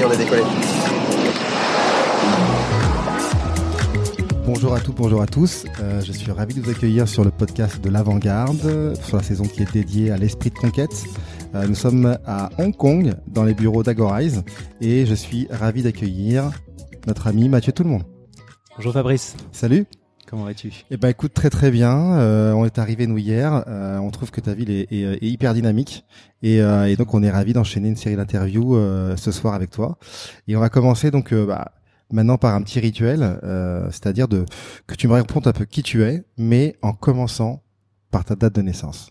Y est, on a décollé. Bonjour à tous, bonjour à tous. Euh, je suis ravi de vous accueillir sur le podcast de l'Avant-Garde, sur la saison qui est dédiée à l'esprit de conquête. Euh, nous sommes à Hong Kong, dans les bureaux d'Agorize, et je suis ravi d'accueillir notre ami Mathieu Tout le monde. Bonjour Fabrice, Salut. Comment vas-tu? Eh ben écoute très très bien. Euh, on est arrivé nous hier. Euh, on trouve que ta ville est, est- est hyper dynamique et, euh, et donc on est ravi d'enchaîner une série d'interviews euh, ce soir avec toi. Et on va commencer donc euh, bah, maintenant par un petit rituel, euh, c'est-à-dire de que tu me racontes un peu qui tu es, mais en commençant par ta date de naissance.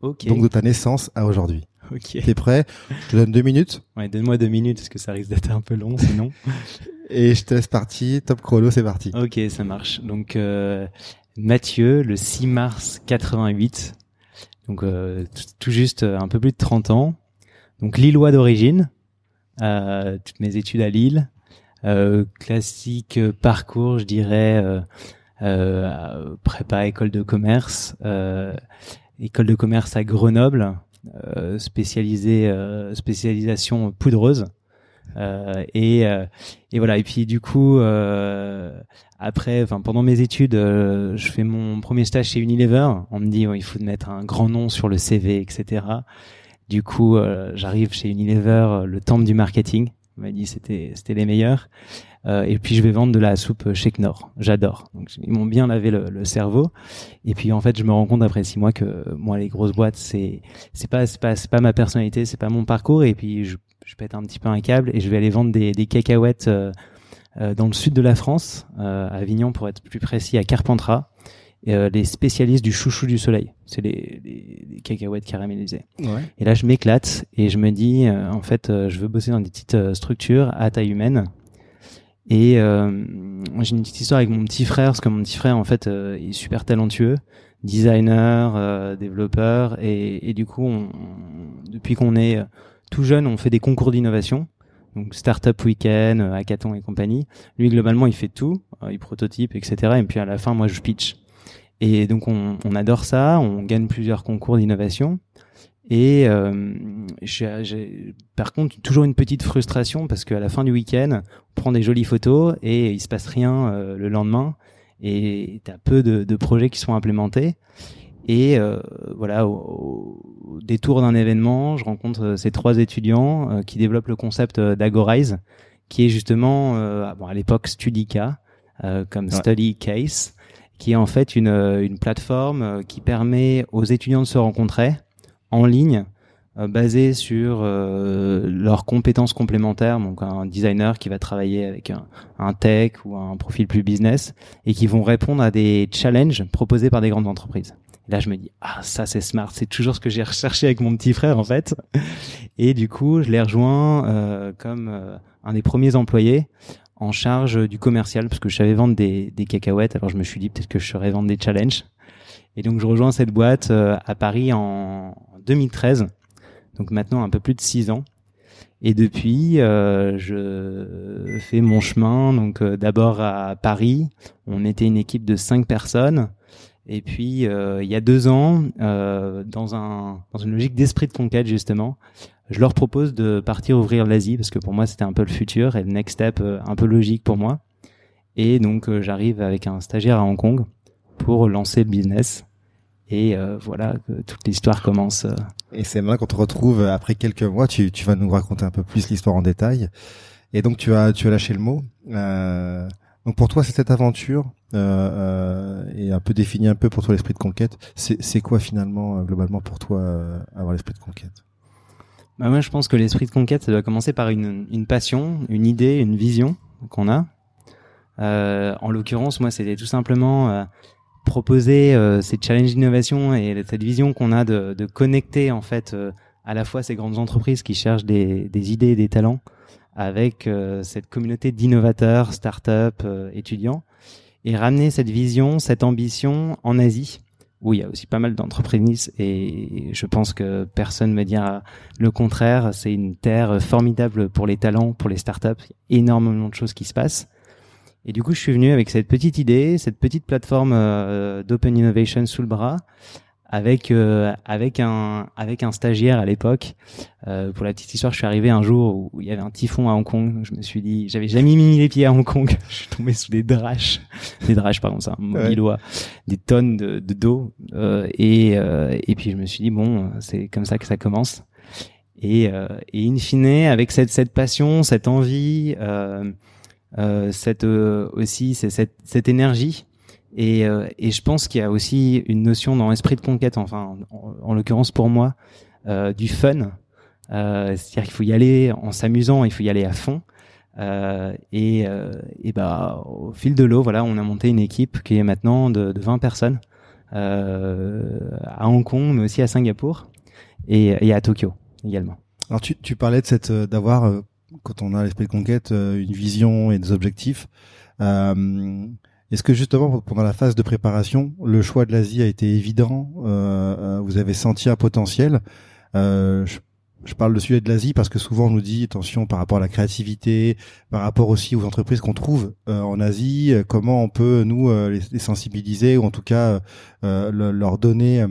Ok. Donc de ta naissance à aujourd'hui. ok. T'es prêt? Je te donne deux minutes Ouais, donne-moi deux minutes parce que ça risque d'être un peu long sinon. et je te laisse parti. Top chrono, c'est parti. ok, ça marche. Donc euh, Mathieu, le 6 mars 88, donc euh, tout, juste euh, un peu plus de 30 ans. Donc Lillois d'origine, toutes mes études à Lille. Classique parcours, je dirais, prépa école de commerce, école de commerce à Grenoble, spécialisé euh, spécialisation poudreuse. Euh, et, euh, et voilà. Et puis du coup, euh, après, enfin pendant mes études, je fais mon premier stage chez Unilever. On me dit oh, il faut mettre un grand nom sur le CV, etc. Du coup, j'arrive chez Unilever, le temple du marketing. On m'a dit c'était c'était les meilleurs. Et puis je vais vendre de la soupe chez Knorr. J'adore. Ils m'ont bien lavé le, le cerveau. Et puis en fait, je me rends compte après six mois que moi les grosses boîtes c'est c'est pas c'est pas c'est pas ma personnalité, c'est pas mon parcours. Et puis je, je pète un petit peu un câble et je vais aller vendre des, des cacahuètes euh, euh, dans le sud de la France, euh, à Avignon pour être plus précis, à Carpentras. Euh, les spécialistes du chouchou du soleil, c'est les, les, les cacahuètes caramélisées. Ouais. Et là, je m'éclate et je me dis, euh, en fait, euh, je veux bosser dans des petites structures à taille humaine. Et euh, j'ai une petite histoire avec mon petit frère, parce que mon petit frère, en fait, euh, est super talentueux, designer, euh, développeur, et, et du coup, on, on- depuis qu'on est euh, tout jeune, on fait des concours d'innovation. Donc Startup Weekend, euh, Hackathon et compagnie. Lui, globalement, il fait tout, euh, il prototype, etc. Et puis à la fin, moi, je pitch. Et donc, on, adore ça, on gagne plusieurs concours d'innovation. Et euh, j'ai, par contre, toujours une petite frustration parce qu'à la fin du week-end, on prend des jolies photos et il se passe rien le lendemain. Et t'as peu de, de projets qui sont implémentés. Et euh, voilà, au, au détour d'un événement, je rencontre euh, ces trois étudiants euh, qui développent le concept euh, d'Agorize, qui est justement, euh, bon, à l'époque Studica, comme Ouais. Study Case, qui est en fait une, une plateforme qui permet aux étudiants de se rencontrer en ligne, basée sur leurs compétences complémentaires, donc un designer qui va travailler avec un, un tech ou un profil plus business, et qui vont répondre à des challenges proposés par des grandes entreprises. Et là, je me dis, ah, ça c'est smart, c'est toujours ce que j'ai recherché avec mon petit frère en fait. Et du coup, je l'ai rejoint euh, comme euh, un des premiers employés en charge du commercial, parce que je savais vendre des, des cacahuètes, alors je me suis dit peut-être que je saurais vendre des challenges. Et donc je rejoins cette boîte euh, à Paris en 2013, donc maintenant un peu plus de six ans. Et depuis, euh, je fais mon chemin. Donc euh, d'abord à Paris, on était une équipe de cinq personnes. Et puis euh, il y a deux ans, euh, dans un dans une logique d'esprit de conquête justement, je leur propose de partir ouvrir l'Asie parce que pour moi c'était un peu le futur et le next step euh, un peu logique pour moi. Et donc j'arrive avec un stagiaire à Hong Kong pour lancer le business. Et euh, voilà toute l'histoire commence. Et c'est maintenant qu'on te retrouve après quelques mois. Tu, tu vas nous raconter un peu plus l'histoire en détail. Et donc tu as tu as lâché le mot. Euh, donc pour toi, c'est cette aventure euh, euh, et un peu défini un peu pour toi l'esprit de conquête. C'est quoi finalement euh, globalement pour toi avoir l'esprit de conquête? Bah moi, je pense que l'esprit de conquête, ça doit commencer par une, passion, une idée, une vision qu'on a. En l'occurrence, moi, c'était tout simplement proposer ces challenges d'innovation et cette vision qu'on a de, connecter en fait à la fois ces grandes entreprises qui cherchent des, des idées des talents avec euh, cette communauté d'innovateurs, start-up, euh, étudiants, et ramener cette vision, cette ambition en Asie, où il y a aussi pas mal d'entreprises, et je pense que personne me dira le contraire. C'est une terre formidable pour les talents, pour les start-up. énormément de choses qui se passent. Et du coup, je suis venu avec cette petite idée, cette petite plateforme euh, d'open innovation sous le bras, avec euh, avec un avec un stagiaire à l'époque. Euh, pour la petite histoire, je suis arrivé un jour où il y avait un typhon à Hong Kong. Je me suis dit, j'avais jamais mis les pieds à Hong Kong. je suis tombé sous des draches, des draches pardon, c'est un mobilois, des tonnes de d'eau. Euh, et et puis je me suis dit bon, c'est comme ça que ça commence. Et et in fine, avec cette cette passion, cette envie, cette aussi cette cette énergie et, euh, et je pense qu'il y a aussi une notion dans l'esprit de conquête, enfin, en, l'occurrence pour moi, euh, du fun. Euh, C'est-à-dire qu'il faut y aller en s'amusant, il faut y aller à fond. Et, bah, au fil de l'eau, voilà, on a monté une équipe qui est maintenant de, de 20 personnes à Hong Kong, mais aussi à Singapour et, à Tokyo également. Alors tu, parlais de d'avoir quand on a l'esprit de conquête une vision et des objectifs. Est-ce que justement pendant la phase de préparation, le choix de l'Asie a été évident euh, euh Vous avez senti un potentiel euh, je, je, parle de sujet de l'Asie parce que souvent on nous dit attention par rapport à la créativité, par rapport aussi aux entreprises qu'on trouve euh, en Asie, euh, comment on peut nous les, les, sensibiliser ou en tout cas leur donner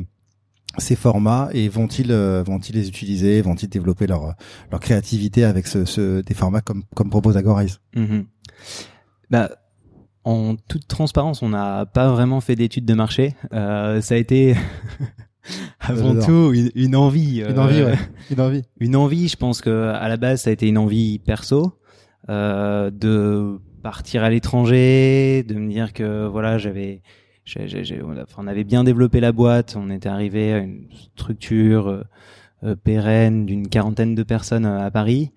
ces formats et vont-ils vont-ils les utiliser, vont-ils développer leur leur créativité avec ce, ce des formats comme comme propose Agorize mm-hmm. Bah en toute transparence, on n'a pas vraiment fait d'études de marché. Euh, ça a été avant tout une, envie. Une envie, euh, ouais. Une envie. Une envie. Je pense que à la base, ça a été une envie perso euh, de partir à l'étranger, de me dire que voilà, j'avais, on avait bien développé la boîte, on était arrivé à une structure pérenne d'une quarantaine de personnes à Paris,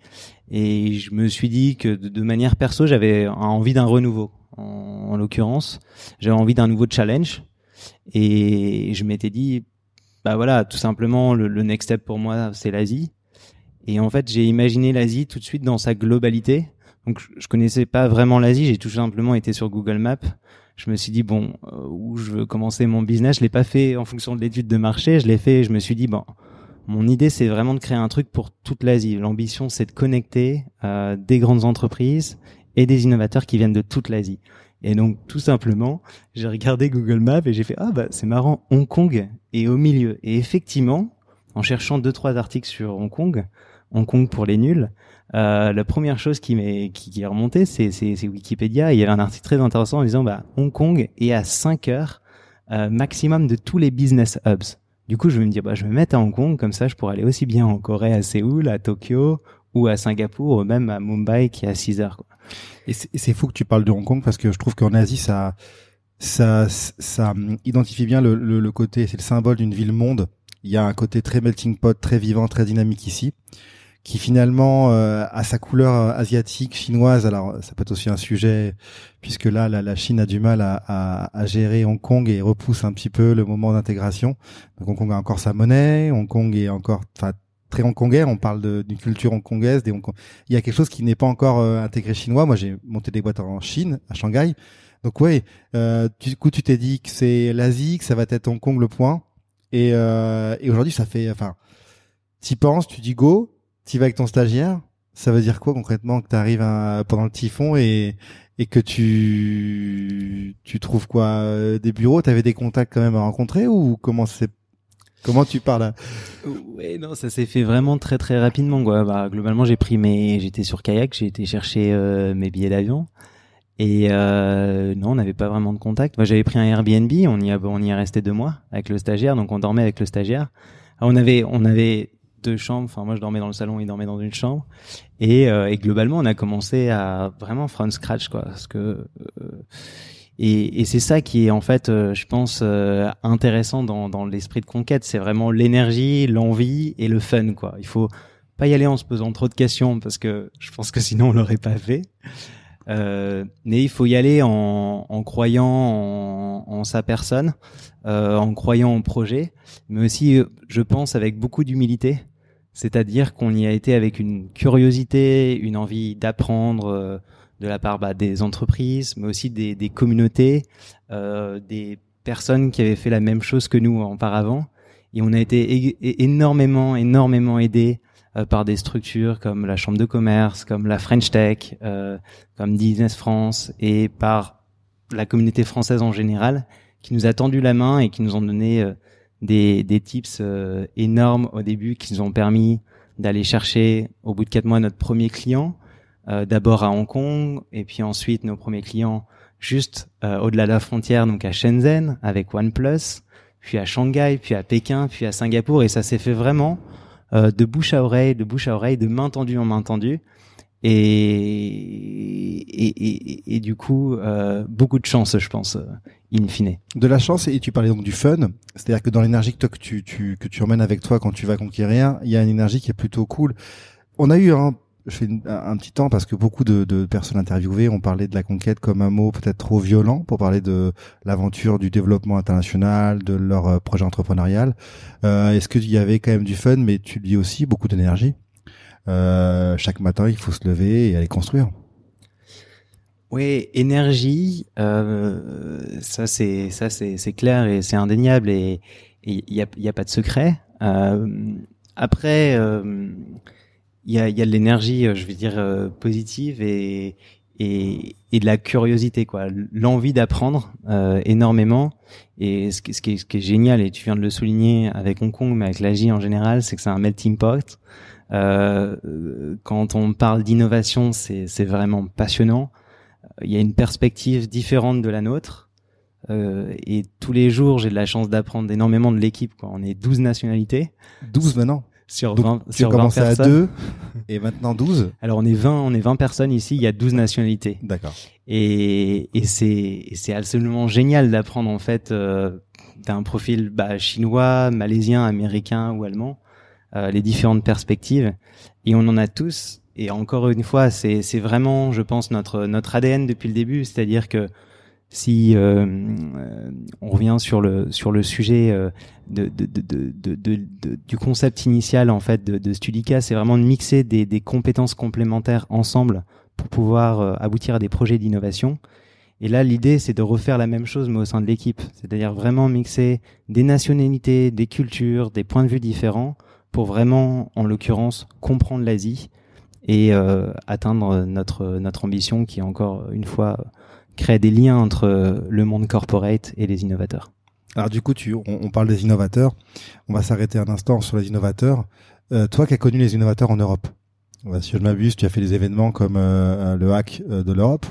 et je me suis dit que de manière perso, j'avais envie d'un renouveau en, l'occurrence. J'avais envie d'un nouveau challenge et je m'étais dit, bah voilà, tout simplement, le, next step pour moi, c'est l'Asie. Et en fait, j'ai imaginé l'Asie tout de suite dans sa globalité. Donc, je connaissais pas vraiment l'Asie, j'ai tout simplement été sur Google Maps. Je me suis dit bon, euh, où je veux commencer mon business, je l'ai pas fait en fonction de l'étude de marché, je l'ai fait. Je me suis dit bon, mon idée c'est vraiment de créer un truc pour toute l'Asie. L'ambition c'est de connecter euh, des grandes entreprises et des innovateurs qui viennent de toute l'Asie. Et donc tout simplement, j'ai regardé Google Maps et j'ai fait ah bah c'est marrant, Hong Kong est au milieu. Et effectivement, en cherchant deux trois articles sur Hong Kong, Hong Kong pour les nuls, euh, la première chose qui m'est qui, est remontée, c'est c'est Wikipédia. il y avait un article très intéressant en disant bah Hong Kong est à 5 heures euh, maximum de tous les business hubs. Du coup, je vais me dire bah je vais me mettre à Hong Kong comme ça, je pourrais aller aussi bien en Corée, à Séoul, à Tokyo ou à Singapour, ou même à Mumbai qui est à 6 heures. Et c'est fou que tu parles de Hong Kong parce que je trouve qu'en Asie, ça, ça, ça identifie bien le, le, côté, c'est le symbole d'une ville monde. Il y a un côté très melting pot, très vivant, très dynamique ici, qui finalement euh, a sa couleur asiatique, chinoise. Alors ça peut être aussi un sujet puisque là, la, la Chine a du mal à, à, à, gérer Hong Kong et repousse un petit peu le moment d'intégration. Hong Kong a encore sa monnaie, Hong Kong est encore, très hongkongais. On parle d'une culture hongkongaise. Des Il y a quelque chose qui n'est pas encore euh, intégré chinois. Moi, j'ai monté des boîtes en Chine, à Shanghai. Donc ouais, euh, du coup, tu t'es dit que c'est l'Asie, que ça va être Hong Kong le point. Et, euh, et aujourd'hui, ça fait, enfin, t'y penses, tu dis go, t'y vas avec ton stagiaire. Ça veut dire quoi concrètement que tu arrives pendant le typhon et, et que tu tu trouves quoi euh, des bureaux? T'avais des contacts quand même à rencontrer ou comment c'est Comment tu parles Ouais, non, ça s'est fait vraiment très très rapidement. Quoi. Bah, globalement, j'ai pris mes, j'étais sur kayak, j'ai été chercher euh, mes billets d'avion. Et euh, non, on n'avait pas vraiment de contact. Moi, j'avais pris un Airbnb, on y a, on y est resté deux mois avec le stagiaire, donc on dormait avec le stagiaire. on avait, on avait deux chambres. Enfin, moi, je dormais dans le salon, il dormait dans une chambre. Et, euh, et globalement, on a commencé à vraiment from scratch, quoi, parce que euh, et, c'est ça qui est en fait, euh, je pense, euh, intéressant dans, l'esprit de conquête. C'est vraiment l'énergie, l'envie et le fun, quoi. Il faut pas y aller en se posant trop de questions parce que je pense que sinon on l'aurait pas fait. Euh, mais il faut y aller en, en croyant en, en, sa personne, en croyant au projet, mais aussi, je pense, avec beaucoup d'humilité. C'est-à-dire qu'on y a été avec une curiosité, une envie d'apprendre de la part bah, des entreprises, mais aussi des, des communautés, euh, des personnes qui avaient fait la même chose que nous auparavant. Et on a été énormément, énormément aidés euh, par des structures comme la Chambre de commerce, comme la French Tech, euh, comme Business France, et par la communauté française en général, qui nous a tendu la main et qui nous ont donné euh, des, des tips euh, énormes au début qui nous ont permis d'aller chercher au bout de quatre mois notre premier client, d'abord à Hong Kong et puis ensuite nos premiers clients juste euh, au-delà de la frontière, donc à Shenzhen avec OnePlus, puis à Shanghai, puis à Pékin, puis à Singapour et ça s'est fait vraiment de bouche à oreille, de bouche à oreille, de main tendue en main tendue. Et, et, et, du coup, euh, beaucoup de chance, je pense, in fine. De la chance et tu parlais donc du fun, c'est-à-dire que dans l'énergie que tu, tu que tu emmènes avec toi quand tu vas conquérir, il y a une énergie qui est plutôt cool. On a eu un je fais un petit temps parce que beaucoup de, personnes interviewées ont parlé de la conquête comme un mot peut-être trop violent pour parler de l'aventure du développement international, de leur euh, projet entrepreneurial. Euh, Est-ce qu'il y avait quand même du fun, mais tu dis aussi beaucoup d'énergie euh, Chaque matin, il faut se lever et aller construire. Oui, énergie, euh, ça c'est ça c'est c'est clair et c'est indéniable et il y a y a pas de secret. Euh, après, euh, il y a y a de l'énergie, je vais dire euh, positive et et et de la curiosité quoi, l'envie d'apprendre euh, énormément et ce qui, ce qui est ce qui est génial et tu viens de le souligner avec Hong Kong mais avec l'Asie en général, c'est que c'est un melting pot. Euh, quand on parle d'innovation, c'est vraiment passionnant il y a une perspective différente de la nôtre. Euh, et tous les jours, j'ai de la chance d'apprendre énormément de l'équipe. On est 12 nationalités. 12 maintenant sur 20 tu sur 20 à 2 et maintenant 12 Alors on est 20 on est 20 personnes ici, il y a 12 nationalités. D'accord. Et et c'est c'est absolument génial d'apprendre en fait euh, d'un profil bah, chinois, malaisien, américain ou allemand euh, les différentes perspectives et on en a tous et encore une fois, c'est c'est vraiment, je pense, notre notre ADN depuis le début, c'est-à-dire que si euh, euh, on revient sur le sur le sujet euh, de, de, de, du concept initial en fait de, Studica, c'est vraiment de mixer des, des compétences complémentaires ensemble pour pouvoir aboutir à des projets d'innovation. Et là, l'idée, c'est de refaire la même chose, mais au sein de l'équipe. C'est-à-dire vraiment mixer des nationalités, des cultures, des points de vue différents pour vraiment, en l'occurrence, comprendre l'Asie et euh, atteindre notre notre ambition qui encore une fois créer des liens entre le monde corporate et les innovateurs. Alors du coup, tu, on, parle des innovateurs. On va s'arrêter un instant sur les innovateurs. Euh, toi qui as connu les innovateurs en Europe, si je m'abuse, tu as fait des événements comme euh, le hack de l'Europe.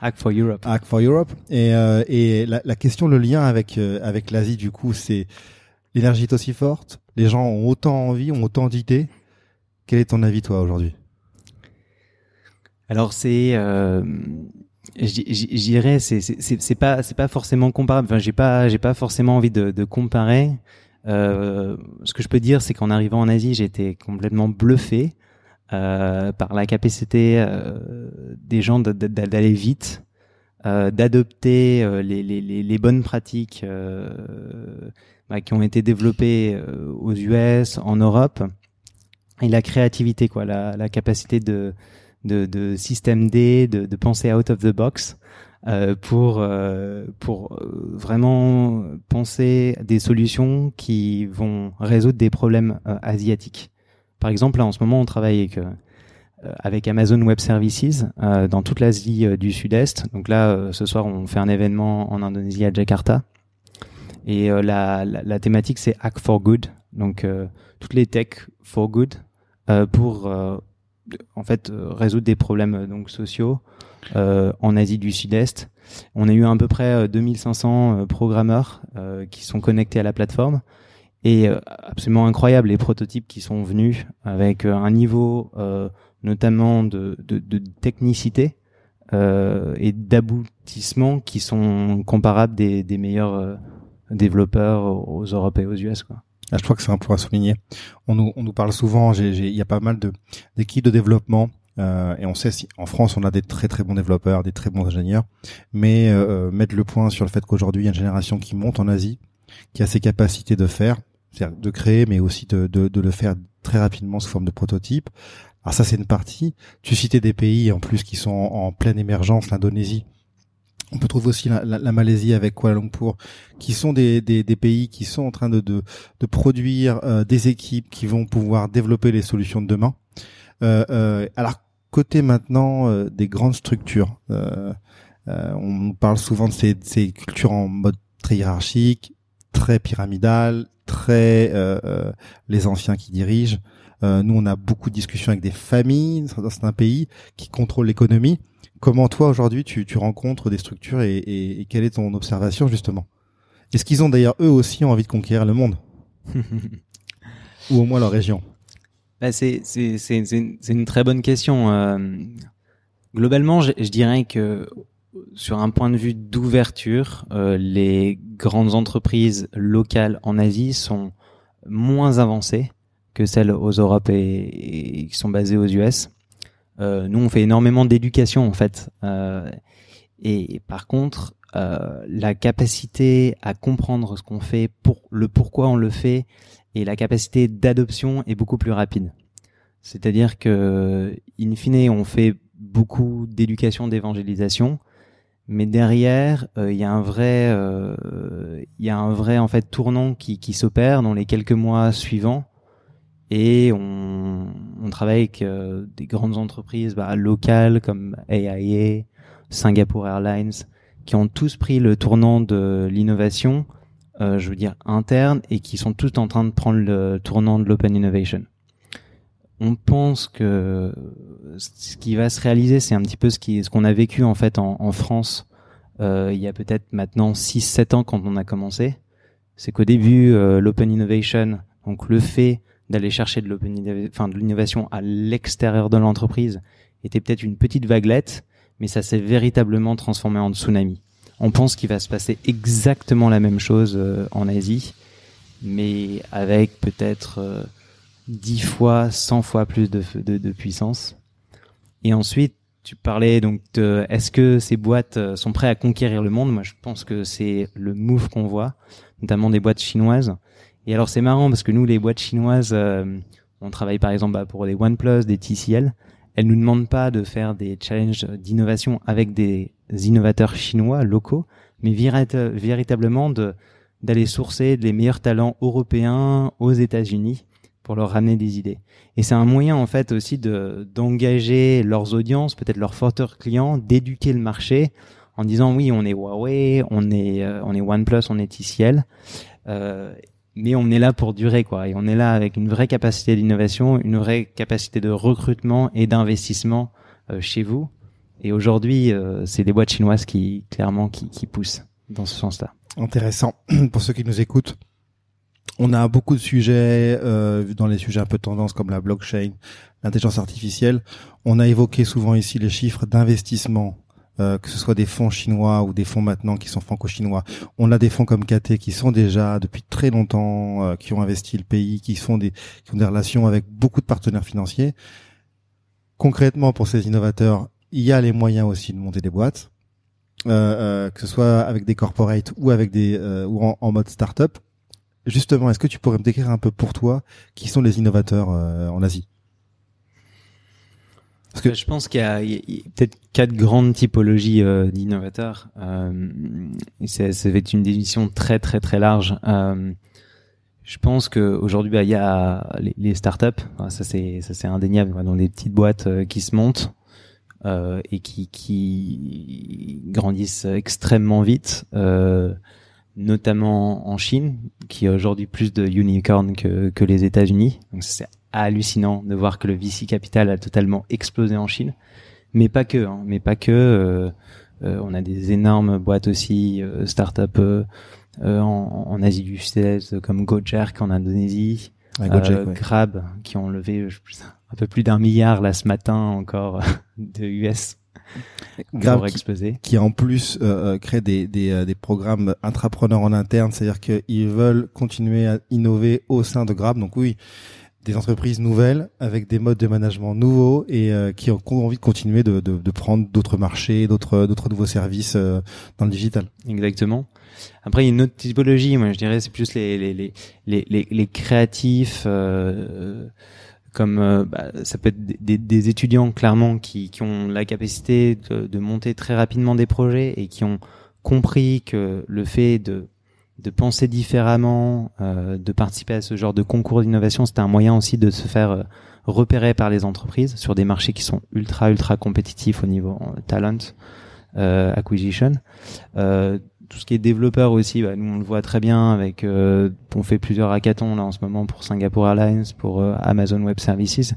Hack for Europe. Hack for Europe. Et, et la, la, question, le lien avec avec l'Asie, du coup, c'est l'énergie est aussi forte? Les gens ont autant envie, ont autant d'idées? Quel est ton avis toi aujourd'hui? Alors c'est, euh, j'irais, c'est c'est pas forcément comparable. Enfin, j'ai pas pas forcément envie de, comparer. Euh, ce que je peux dire, c'est qu'en arrivant en Asie, j'étais complètement bluffé euh, par la capacité euh, des gens d'aller vite, euh, d'adopter les, bonnes pratiques bah, qui ont été développées aux US, en Europe et la créativité, quoi, la capacité de, de, de système D, de, de penser out of the box euh, pour euh, pour euh, vraiment penser des solutions qui vont résoudre des problèmes euh, asiatiques. Par exemple, là en ce moment, on travaille avec euh, avec Amazon Web Services dans toute l'Asie du Sud-Est. Donc là, ce soir, on fait un événement en Indonésie à Jakarta. Et la, la, la, thématique, c'est Hack for Good. Donc toutes les tech for good pour en fait euh, résoudre des problèmes donc sociaux en Asie du Sud-Est. On a eu à peu près 2500 programmeurs qui sont connectés à la plateforme et absolument incroyable les prototypes qui sont venus avec un niveau notamment de, de, de technicité euh, et d'aboutissement qui sont comparables des, des meilleurs développeurs aux Europes et aux US. Quoi. Ah, je crois que c'est un point à souligner. On nous, on nous parle souvent, il y a pas mal d'équipes de développement euh, et on sait si en France on a des très très bons développeurs, des très bons ingénieurs, mais euh, mettre le point sur le fait qu'aujourd'hui il y a une génération qui monte en Asie, qui a ses capacités de faire, c'est-à-dire de créer, mais aussi de, de, de le faire très rapidement sous forme de prototype. Alors ça, c'est une partie. Tu citais des pays en plus qui sont en, pleine émergence, l'Indonésie. On peut trouver aussi la, la, Malaisie avec Kuala Lumpur, qui sont des, des, des, pays qui sont en train de, de, de produire euh, des équipes qui vont pouvoir développer les solutions de demain. Euh, euh, alors côté maintenant euh, des grandes structures, euh, on parle souvent de ces, ces cultures en mode très hiérarchique, très pyramidal, très les anciens qui dirigent. Euh, nous, on a beaucoup de discussions avec des familles dans certains pays qui contrôlent l'économie. Comment toi aujourd'hui tu, tu rencontres des structures et, et, quelle est ton observation justement? Est-ce qu'ils ont d'ailleurs eux aussi envie de conquérir le monde? Ou au moins leur région? Bah c'est c'est c'est une, une, très bonne question. Euh, globalement, je, je, dirais que sur un point de vue d'ouverture, euh, les grandes entreprises locales en Asie sont moins avancées que celles aux Europes et, qui sont basées aux US. Euh, nous, on fait énormément d'éducation en fait, euh, et, par contre, euh, la capacité à comprendre ce qu'on fait, pour le pourquoi on le fait, et la capacité d'adoption est beaucoup plus rapide. C'est-à-dire que, in fine, on fait beaucoup d'éducation, d'évangélisation, mais derrière, il y a un vrai, il y a un vrai en fait tournant qui, qui s'opère dans les quelques mois suivants et on, travaille avec euh, des grandes entreprises bah, locales comme AIA, Singapore Airlines, qui ont tous pris le tournant de l'innovation, euh, je veux dire interne, et qui sont tous en train de prendre le tournant de l'open innovation. On pense que ce qui va se réaliser, c'est un petit peu ce qu'on a vécu en fait en, France euh, il y a peut-être maintenant 6-7 ans quand on a commencé. C'est qu'au début, l'open innovation, donc le fait d'aller chercher de l'open enfin de l'innovation à l'extérieur de l'entreprise était peut-être une petite vaguelette, mais ça s'est véritablement transformé en tsunami. On pense qu'il va se passer exactement la même chose euh, en Asie, mais avec peut-être euh, dix 10 fois, 100 fois plus de, de, puissance. Et ensuite, tu parlais donc est-ce que ces boîtes euh, sont prêtes à conquérir le monde? Moi, je pense que c'est le move qu'on voit, notamment des boîtes chinoises et alors c'est marrant parce que nous, les boîtes chinoises, euh, on travaille par exemple bah, pour des OnePlus, des TCL. Elles nous demandent pas de faire des challenges d'innovation avec des innovateurs chinois locaux, mais véritablement de d'aller sourcer les meilleurs talents européens aux États-Unis pour leur ramener des idées. Et c'est un moyen en fait aussi de d'engager leurs audiences, peut-être leurs forteurs clients, d'éduquer le marché en disant oui, on est Huawei, on est euh, on est OnePlus, on est TCL. Euh, mais on est là pour durer quoi. Et on est là avec une vraie capacité d'innovation une vraie capacité de recrutement et d'investissement euh, chez vous. Et aujourd'hui euh, c'est des boîtes chinoises qui clairement qui, qui poussent dans ce sens-là. Intéressant. Pour ceux qui nous écoutent on a beaucoup de sujets euh, dans les sujets un peu tendance comme la blockchain l'intelligence artificielle. On a évoqué souvent ici les chiffres d'investissement euh, que ce soit des fonds chinois ou des fonds maintenant qui sont franco-chinois. On a des fonds comme KT qui sont déjà depuis très longtemps, euh, qui ont investi le pays, qui font des, ont des relations avec beaucoup de partenaires financiers. Concrètement, pour ces innovateurs, il y a les moyens aussi de monter des boîtes, euh, que ce soit avec des corporates ou avec des ou en, en mode startup. Justement, est-ce que tu pourrais me décrire un peu pour toi qui sont les innovateurs en Asie? Parce que je pense qu'il y a, peut-être quatre grandes typologies euh, d'innovateurs. Euh, ça, va être une définition très très très large. Euh, je pense qu'aujourd'hui, bah, il y a les, startups. ça c'est ça c'est indéniable. Dans des petites boîtes euh, qui se montent euh, et qui qui grandissent extrêmement vite. notamment en Chine, qui a aujourd'hui plus de unicorns que, que les États-Unis. Hallucinant de voir que le VC capital a totalement explosé en Chine, mais pas que, hein, mais pas que. Euh, euh, on a des énormes boîtes aussi, euh, start-up euh, en, en, Asie du Sud-Est comme Gojek en Indonésie, Grab qui ont levé un peu plus d'un milliard là ce matin encore de US. Grab qui, qui en plus euh, crée des, des, des programmes intrapreneurs en interne, c'est-à-dire qu'ils veulent continuer à innover au sein de Grab. Donc oui, des entreprises nouvelles avec des modes de management nouveaux et euh, qui ont envie de continuer de, prendre d'autres marchés, d'autres nouveaux services euh, dans le digital. Exactement. Après, il y a une autre typologie. Moi, je dirais, c'est plus les créatifs. Euh, comme bah, ça peut être des, étudiants clairement qui, qui ont la capacité de, de, monter très rapidement des projets et qui ont compris que le fait de de penser différemment, euh, de participer à ce genre de concours d'innovation, c'était un moyen aussi de se faire euh, repérer par les entreprises sur des marchés qui sont ultra ultra compétitifs au niveau euh, talent euh, acquisition. Euh, tout ce qui est développeur aussi, bah, nous on le voit très bien avec, on fait plusieurs hackathons là en ce moment pour Singapore Airlines, pour Amazon Web Services.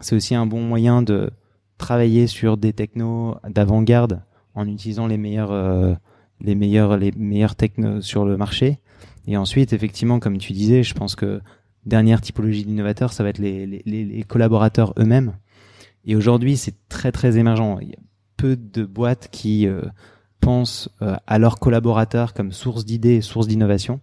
C'est aussi un bon moyen de travailler sur des technos d'avant-garde en utilisant les meilleurs les meilleurs les meilleurs technos sur le marché. Et ensuite, effectivement, comme tu disais, je pense que dernière typologie d'innovateurs, ça va être les, les, les collaborateurs eux-mêmes. Et aujourd'hui, c'est très très émergent. Il y a peu de boîtes qui euh, pensent euh, à leurs collaborateurs comme source d'idées, source d'innovation.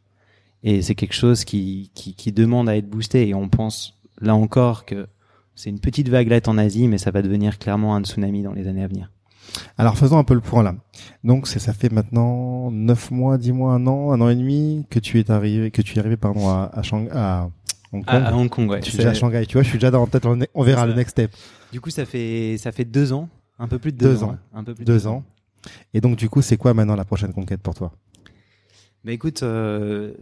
Et c'est quelque chose qui, qui, qui demande à être boosté. Et on pense là encore que c'est une petite vaguelette en Asie, mais ça va devenir clairement un tsunami dans les années à venir. Alors faisons un peu le point là. Donc ça fait maintenant 9 mois, 10 mois, un an, un an et demi que tu es arrivé, que tu es arrivé pardon à, à, à Hong Kong. À, Hong Kong, ouais. Tu es déjà à Shanghai, tu vois, je suis déjà dans tête. On verra le next step. Du coup, ça fait ça fait deux ans, un peu plus de deux, ans, un peu plus de deux, ans. Et donc du coup, c'est quoi maintenant la prochaine conquête pour toi? Bah écoute, euh,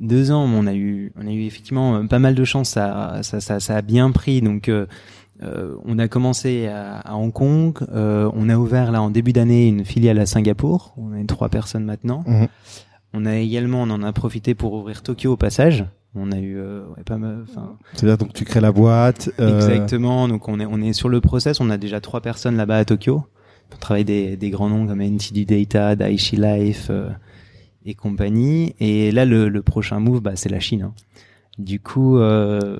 deux ans, on a eu, on a eu effectivement pas mal de chance, ça, ça, ça, ça a bien pris. Donc, euh, euh, on a commencé à, Hong Kong. Euh, on a ouvert là en début d'année une filiale à Singapour. On a trois personnes maintenant. Mhm. On a également, on en a profité pour ouvrir Tokyo au passage. On a eu euh, ouais, pas mal. C'est-à-dire donc tu crées la boîte. Exactement. Donc on est on est sur le process. On a déjà trois personnes là-bas à Tokyo. On travaille des, des grands noms comme NTD Data, Daiichi Life et compagnie. Et là le, le prochain move, bah, c'est la Chine. Hein. Du coup, euh,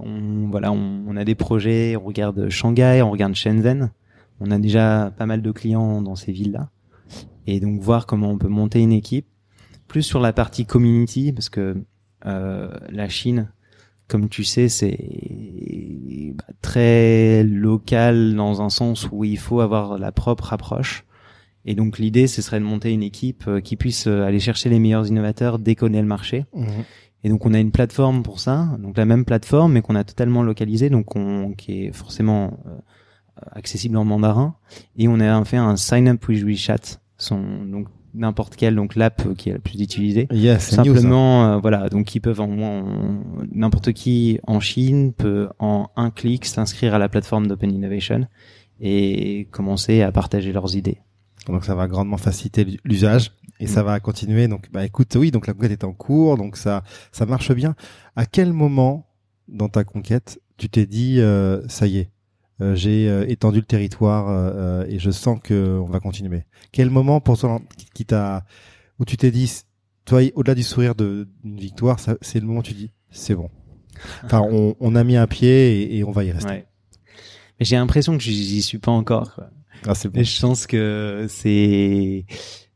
on, voilà, on, a des projets, on regarde Shanghai, on regarde Shenzhen. On a déjà pas mal de clients dans ces villes-là. Et donc voir comment on peut monter une équipe. Plus sur la partie community, parce que euh, la Chine, comme tu sais, c'est bah, très local dans un sens où il faut avoir la propre approche. Et donc l'idée, ce serait de monter une équipe euh, qui puisse aller chercher les meilleurs innovateurs, déconner le marché. Mmh. Et donc on a une plateforme pour ça, donc la même plateforme mais qu'on a totalement localisée, donc on, qui est forcément euh, accessible en mandarin. Et on a fait un sign up with WeChat, son donc n'importe quel donc l'app qui est la plus utilisée. Yes, Simplement euh, voilà donc ils peuvent en, n'importe qui en Chine peut en un clic s'inscrire à la plateforme d'Open Innovation et commencer à partager leurs idées. Donc ça va grandement faciliter l'usage et ça mm. va continuer. Donc, bah écoute, oui, donc la conquête est en cours, donc ça, ça marche bien. À quel moment dans ta conquête tu t'es dit, euh, ça y est, euh, j'ai euh, étendu le territoire et je sens que on va continuer? Quel moment pour toi qui t'a, où tu t'es dit, toi, au-delà du sourire de d'une victoire, c'est le moment où tu dis, c'est bon. Enfin, on, on, a mis un pied et, on va y rester. Ouais. Mais j'ai l'impression que j'y suis pas encore. Quoi. Ah, je pense que c'est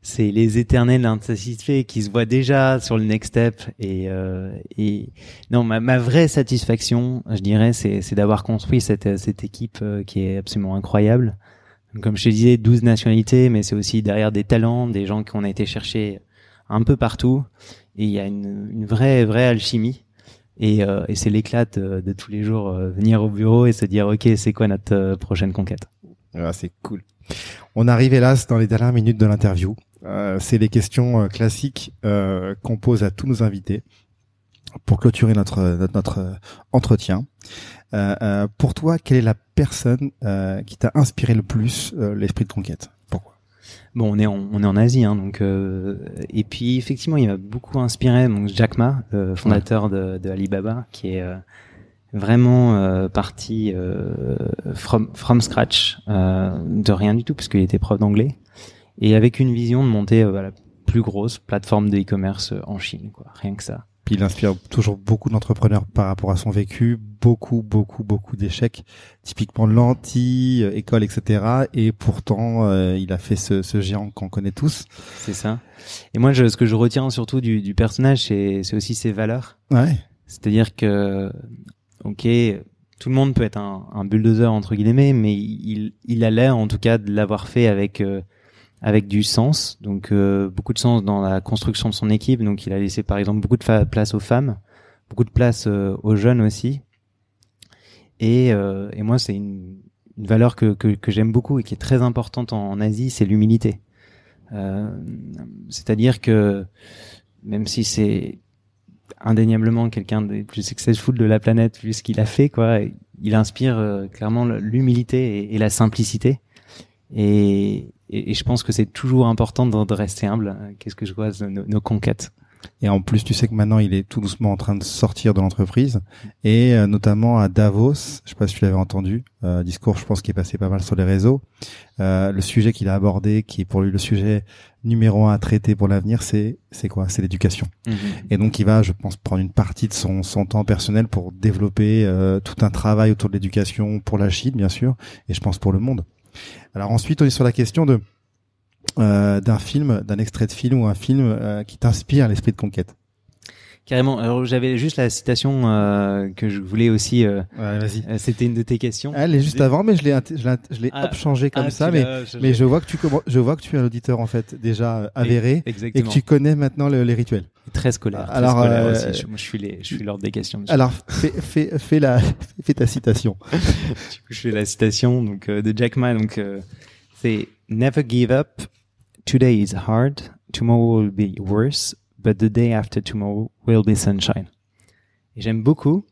c'est les éternels insatisfaits qui se voient déjà sur le next step et, euh, et non ma, ma, vraie satisfaction je dirais c'est, d'avoir construit cette, cette équipe euh, qui est absolument incroyable. Comme je te disais 12 nationalités mais c'est aussi derrière des talents des gens qu'on a été chercher un peu partout. Et il y a une, une vraie vraie alchimie. Et, euh, et c'est l'éclat de, de, tous les jours euh, venir au bureau et se dire ok c'est quoi notre euh, prochaine conquête? Ah, c'est cool. On arrive hélas dans les dernières minutes de l'interview. Euh, c'est les questions euh, classiques euh, qu'on pose à tous nos invités pour clôturer notre entretien. pour toi, quelle est la personne qui t'a inspiré le plus l'esprit de conquête? Pourquoi? Bon, on est en, on est en Asie, hein, donc et puis effectivement, il m'a beaucoup inspiré donc Jack Ma, fondateur de, de, Alibaba, qui est vraiment parti from from scratch, de rien du tout, parce qu'il était prof d'anglais et avec une vision de monter euh, la plus grosse plateforme de e-commerce euh, en Chine, quoi. Rien que ça. Puis il inspire toujours beaucoup d'entrepreneurs par rapport à son vécu, beaucoup, beaucoup, beaucoup d'échecs, typiquement l'anti, euh, école, etc. Et pourtant, il a fait ce, ce géant qu'on connaît tous. C'est ça. Et moi, je, ce que je retiens surtout du, du personnage, c'est aussi ses valeurs. Ouais. C'est-à-dire que, ok, tout le monde peut être un, un bulldozer entre guillemets, mais il, il a l'air en tout cas de l'avoir fait avec euh, avec du sens, donc euh, beaucoup de sens dans la construction de son équipe. Donc il a laissé par exemple beaucoup de place aux femmes, beaucoup de place euh, aux jeunes aussi. Et, et moi c'est une, une, valeur que, que, que j'aime beaucoup et qui est très importante en, en Asie, c'est l'humilité. C'est-à-dire que même si c'est indéniablement quelqu'un des plus successful de la planète vu ce qu'il a fait quoi. Il inspire euh, clairement l'humilité et, la simplicité. Et, et, je pense que c'est toujours important de, rester humble. Qu'est-ce que je vois de nos conquêtes? Et en plus, tu sais que maintenant, il est tout doucement en train de sortir de l'entreprise, et euh, notamment à Davos. Je sais pas si tu l'avais entendu, euh, discours, je pense, qui est passé pas mal sur les réseaux. Euh, le sujet qu'il a abordé, qui est pour lui le sujet numéro un à traiter pour l'avenir, c'est c'est quoi? C'est l'éducation. Mhm. Et donc, il va, je pense, prendre une partie de son son temps personnel pour développer euh, tout un travail autour de l'éducation pour la Chine, bien sûr, et je pense pour le monde. Alors ensuite, on est sur la question de euh, d'un film, d'un extrait de film ou un film euh, qui t'inspire l'esprit de conquête Carrément. Alors j'avais juste la citation euh, que je voulais aussi. ouais, vas-y. C'était une de tes questions. Elle est juste avant, mais je l'ai, je l'ai, ah, changé comme ah, ça. Mais, mais je vois que tu je vois que tu es un auditeur en fait déjà avéré et que tu connais maintenant les rituels. Très scolaire. Alors, scolaire aussi. Je, moi, je suis les, je suis l'ordre des questions. Alors, fais, fais, fais la, fais ta citation. du coup, je fais la citation donc de Jack Ma. Donc, c'est Never give up Today is hard, tomorrow will be worse, but the day after tomorrow will be sunshine. J'aime beaucoup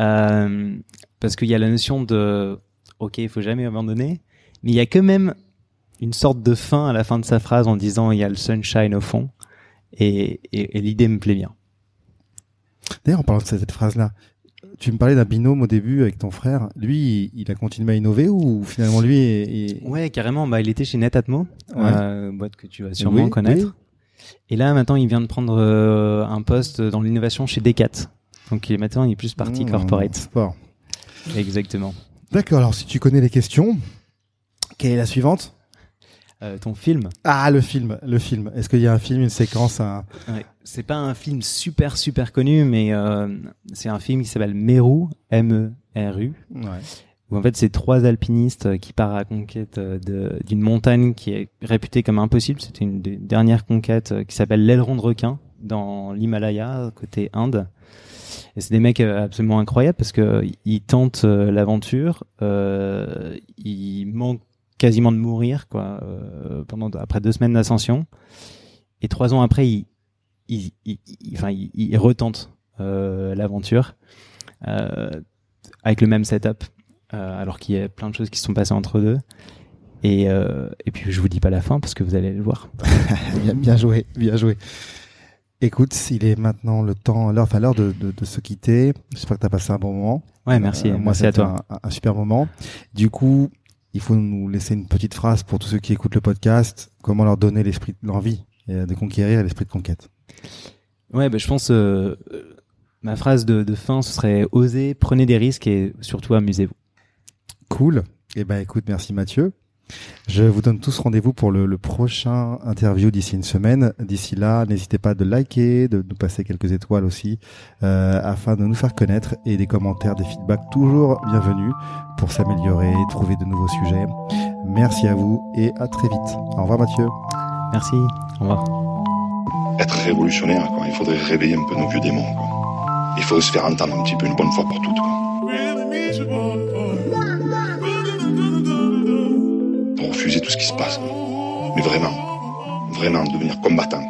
euh, parce qu'il y a la notion de ok, il faut jamais abandonner, mais il y a quand même une sorte de fin à la fin de sa phrase en disant il y a le sunshine au fond, et, et l'idée me plaît bien. D'ailleurs, en parlant de cette phrase-là, tu me parlais d'un binôme au début avec ton frère. Lui, il a continué à innover ou finalement lui est, Ouais, carrément. Bah, il était chez Netatmo, euh, boîte que tu vas sûrement connaître. Et là, maintenant, il vient de prendre euh, un poste dans l'innovation chez Decat. Donc, il est maintenant, il est plus parti mmh, corporate. Sport. Exactement. D'accord. Alors, si tu connais les questions, quelle est la suivante? Euh, ton film. Ah, le film, le film. Est-ce qu'il y a un film, une séquence un... ouais. C'est pas un film super super connu, mais euh, c'est un film qui s'appelle Meru, M-E-R-U. Ouais. Où en fait c'est trois alpinistes qui partent à la conquête d'une montagne qui est réputée comme impossible. C'était une des dernières conquêtes euh, qui s'appelle l'aileron de requin dans l'Himalaya côté Inde. Et c'est des mecs euh, absolument incroyables parce que ils tentent l'aventure, euh, ils manquent quasiment de mourir quoi euh, pendant après deux semaines d'ascension et trois ans après il il, il, enfin il, retente euh, l'aventure euh, avec le même setup alors qu'il y a plein de choses qui se sont passées entre deux et et puis je vous dis pas la fin parce que vous allez le voir bien, bien joué bien joué Écoute, il est maintenant le temps, l'heure, enfin l'heure de, de, de, se quitter. J'espère que tu as passé un bon moment. Ouais, merci. Euh, moi, c'est à toi. Un, un, super moment. Du coup, il faut nous laisser une petite phrase pour tous ceux qui écoutent le podcast. Comment leur donner l'esprit, l'envie de conquérir l'esprit de conquête. Ouais, ben je pense euh, ma phrase de, de, fin ce serait osez, prenez des risques et surtout amusez-vous. Cool. Eh ben écoute, merci Mathieu. Je vous donne tous rendez-vous pour le, le prochain interview d'ici une semaine. D'ici là, n'hésitez pas de liker, de nous passer quelques étoiles aussi, euh, afin de nous faire connaître et des commentaires, des feedbacks toujours bienvenus pour s'améliorer, trouver de nouveaux sujets. Merci à vous et à très vite. Au revoir Mathieu. Merci. Au revoir. Être révolutionnaire, quoi. Il faudrait réveiller un peu nos vieux démons, quoi. Il faudrait se faire entendre un petit peu une bonne fois pour toutes, quoi. Ce qui se passe. Mais vraiment, vraiment devenir combattant.